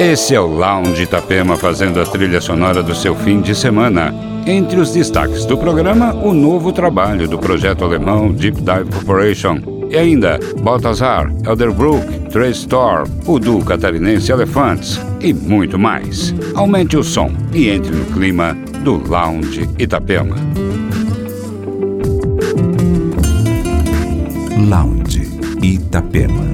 Esse é o Lounge Itapema fazendo a trilha sonora do seu fim de semana. Entre os destaques do programa, o novo trabalho do projeto alemão Deep Dive Corporation. E ainda Baltazar, Elderbrook, Trace Storm, o duo catarinense Elephants e muito mais. Aumente o som e entre no clima do Lounge Itapema. Lounge Itapema.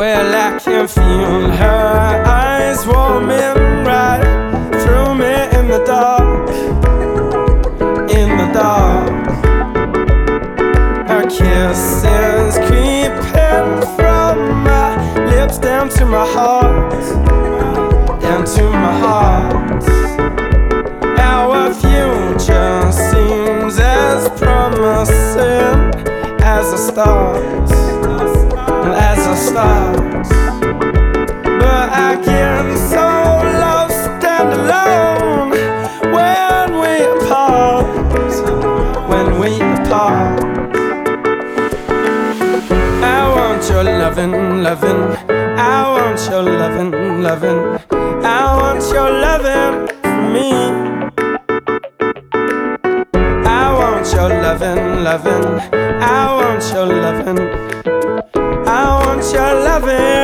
Well, I can feel her eyes warming right through me in the dark. In the dark, her kisses creeping from my lips down to my heart, down to my heart. Our future seems as promising as the stars. But I so alone when we. When we. I want your loving, loving. I want your loving, loving. I want your loving for me. I want your loving, loving. I want your loving. cada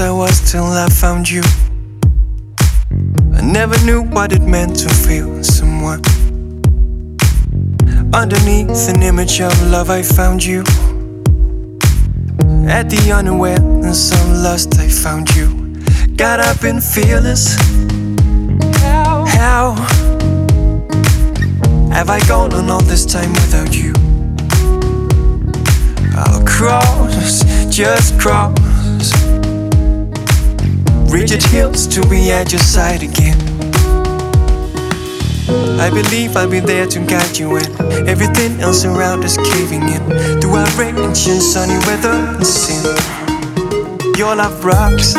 I was till I found you. I never knew what it meant to feel someone. Underneath an image of love, I found you. At the unawareness of lust, I found you. Got up and fearless. How? How have I gone on all this time without you? I'll cross, just cross rigid hills to be at your side again. I believe I'll be there to guide you when everything else around is caving in. Through outrage and sunny weather and sin, your love rocks.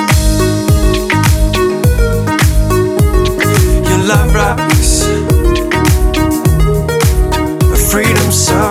Your love rocks. Freedom song.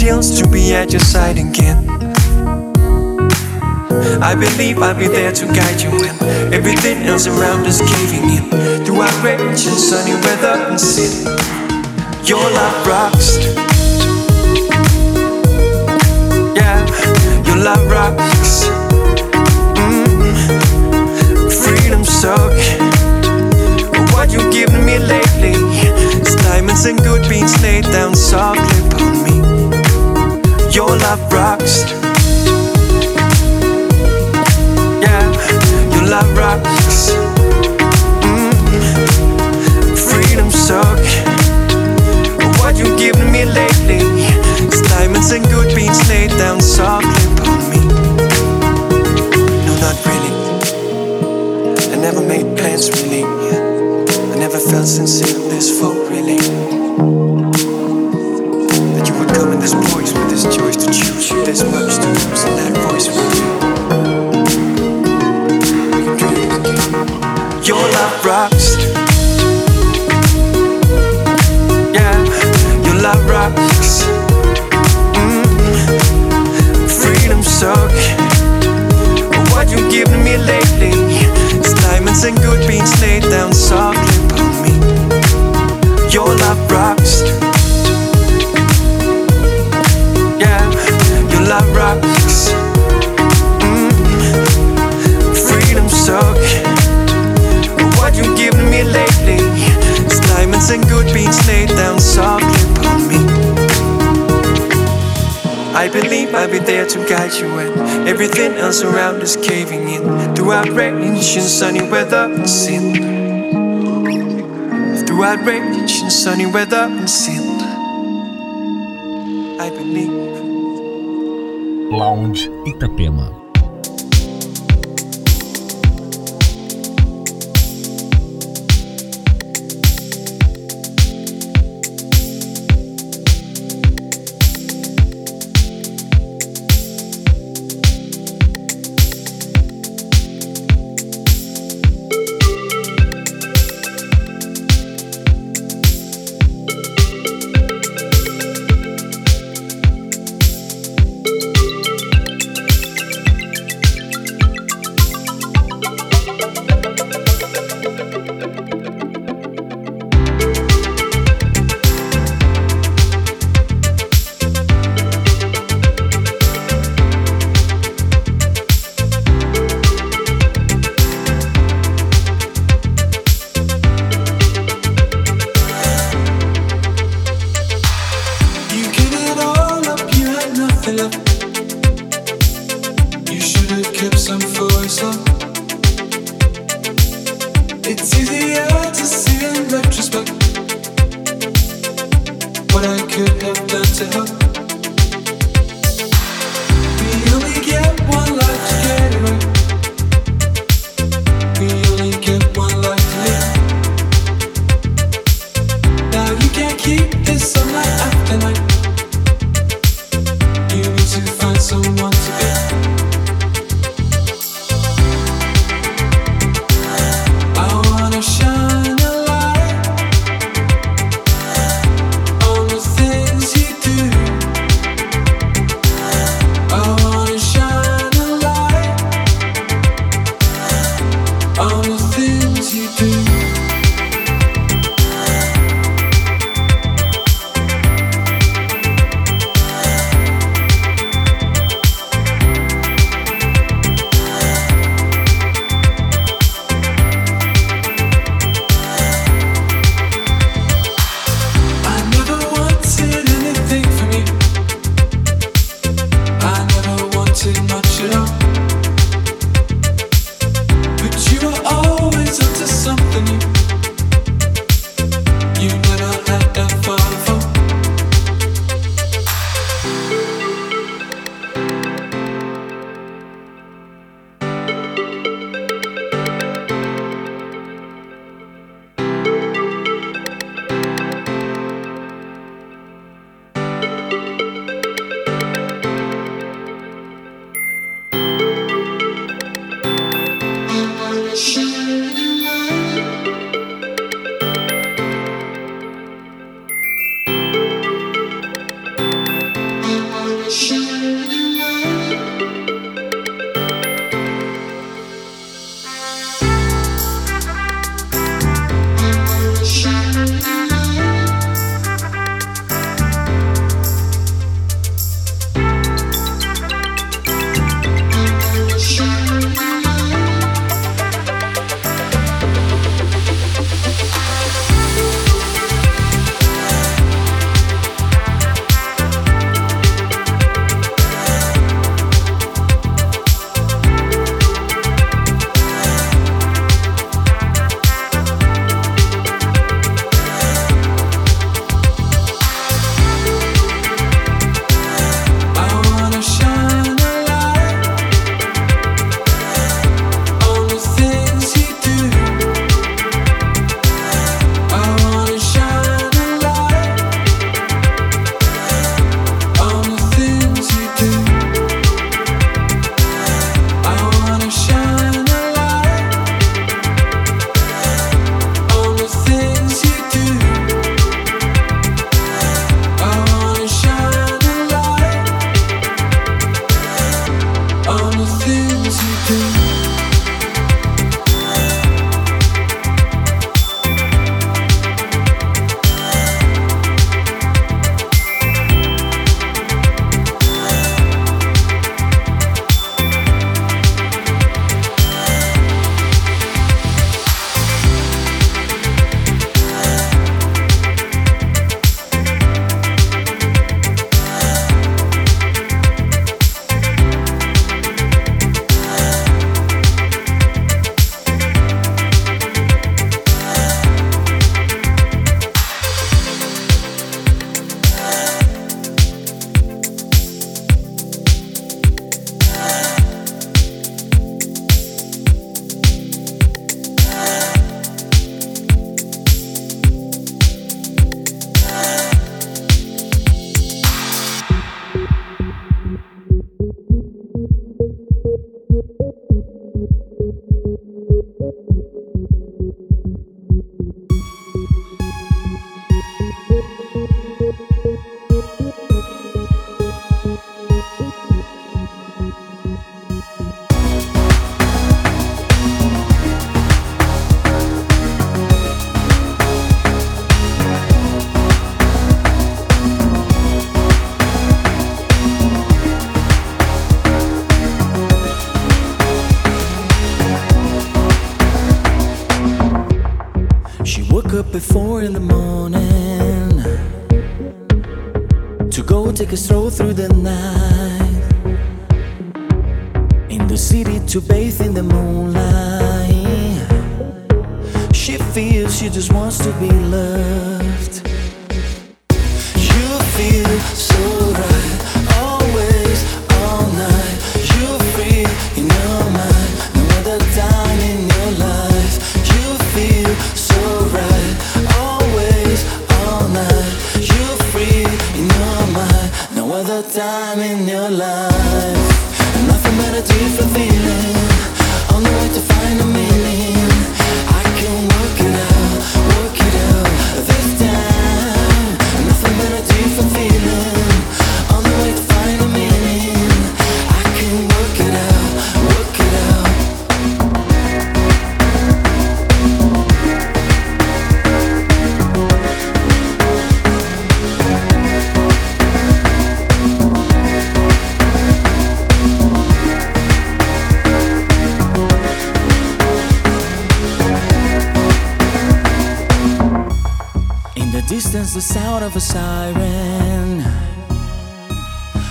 to be at your side again. I believe I'll be there to guide you when everything else around is caving in. Through outrage and sunny weather and sin, your love rocks. Yeah, your love rocks. Mm. Freedom suck. What you giving me lately? It's diamonds and good beans laid down softly upon me. Your love rocks. Yeah, your love rocks. Mm. Freedom suck. What you giving me lately? It's diamonds and good beans laid down softly upon me. No, not really. I never made plans really. I never felt sincere this full really. In this voice with this choice to choose, this much to lose, and that voice with you. Your love rocks. Yeah, your love rocks. Mm. Freedom suck. What you giving me lately? It's diamonds and good beans laid down softly upon me. Your love rocks. To guide you when everything else around is caving in. Through outrage and sunny weather and sin. Through outrage and sunny weather and sin. I believe. Lounge Itapema. like a stroll through the night. is the sound of a siren.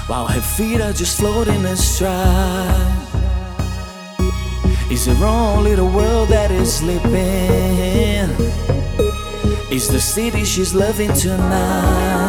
While her feet are just floating astride. Is her own little world that is slipping? Is the city she's loving tonight?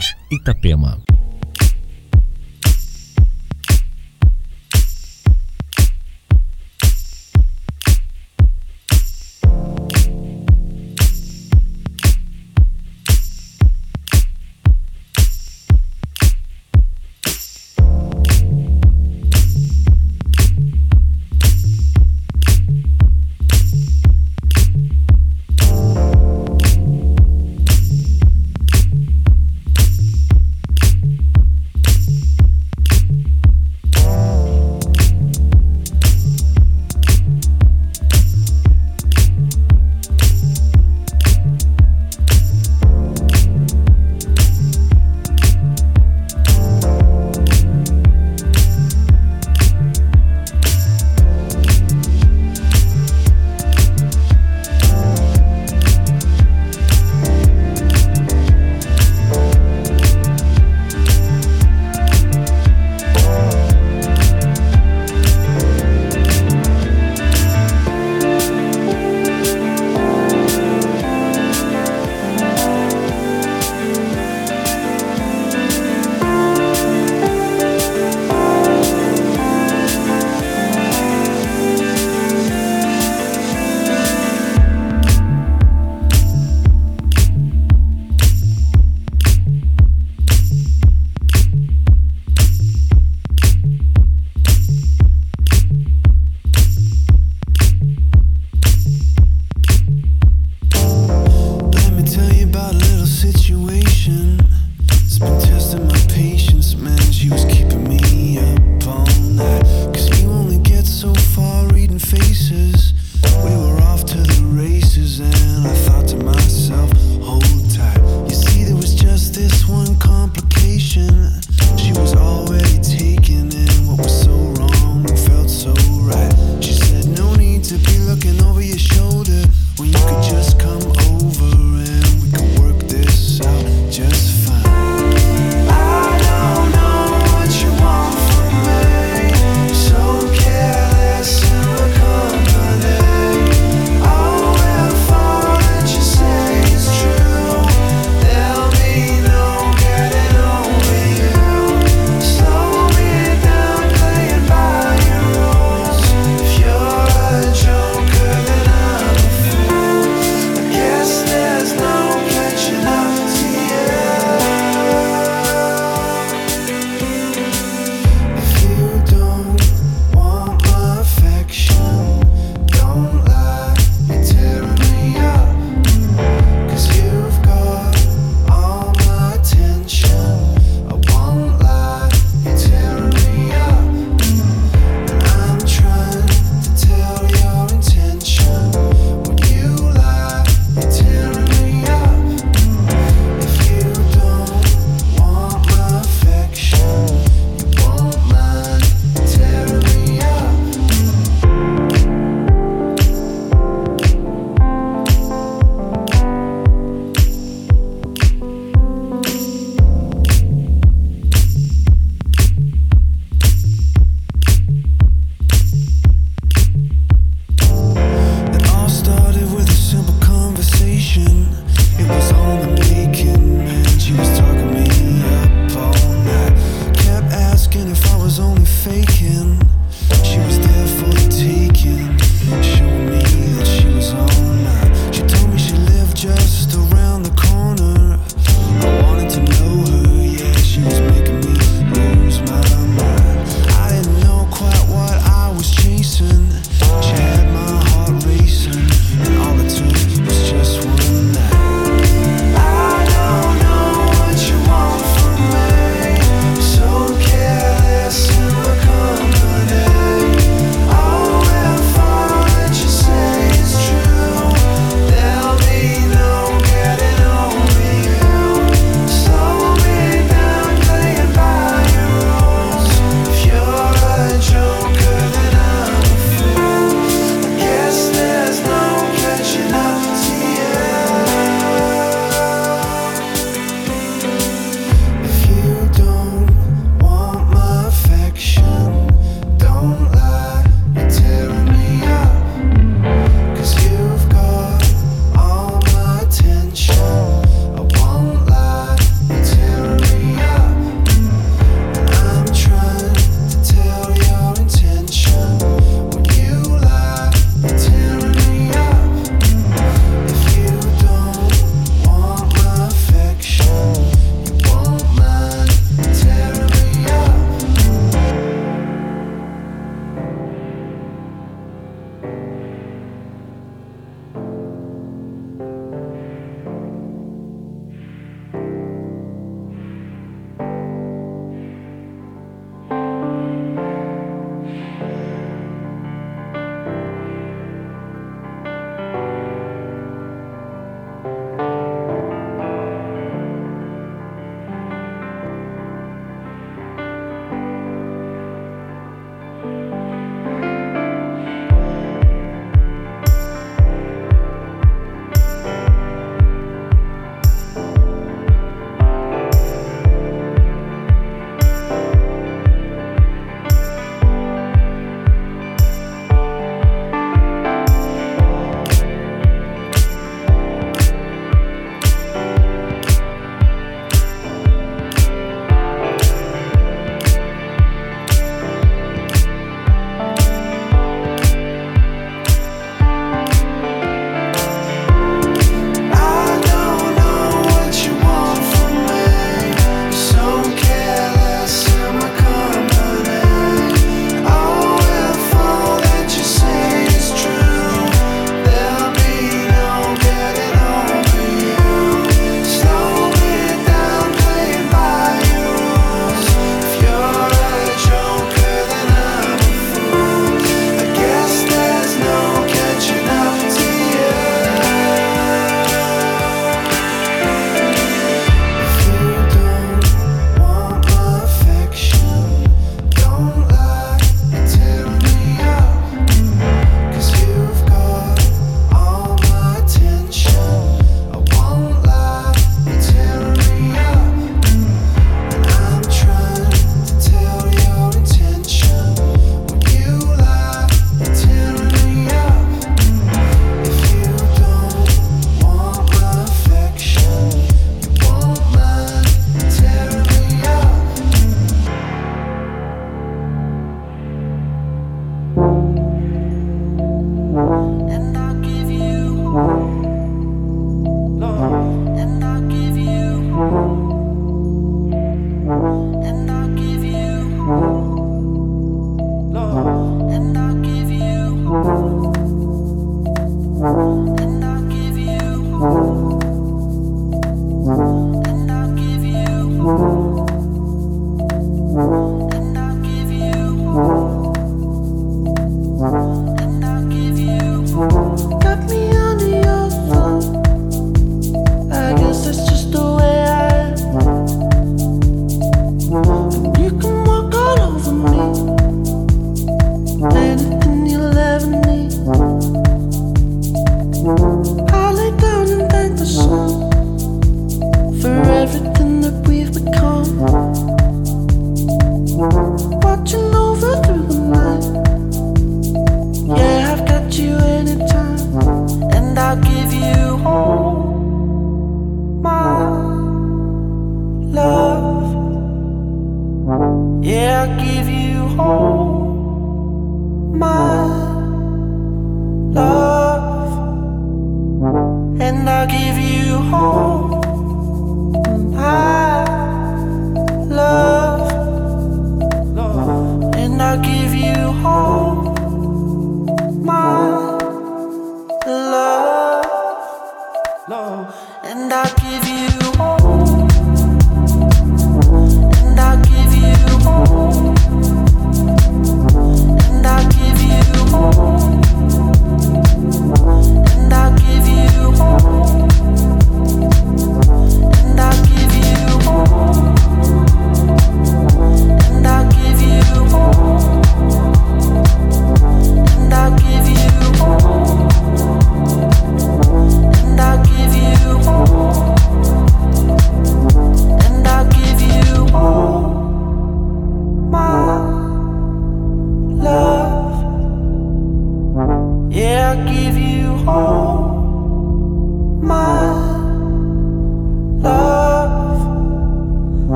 Out. Lounge Itapema.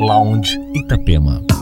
Lounge Itapema.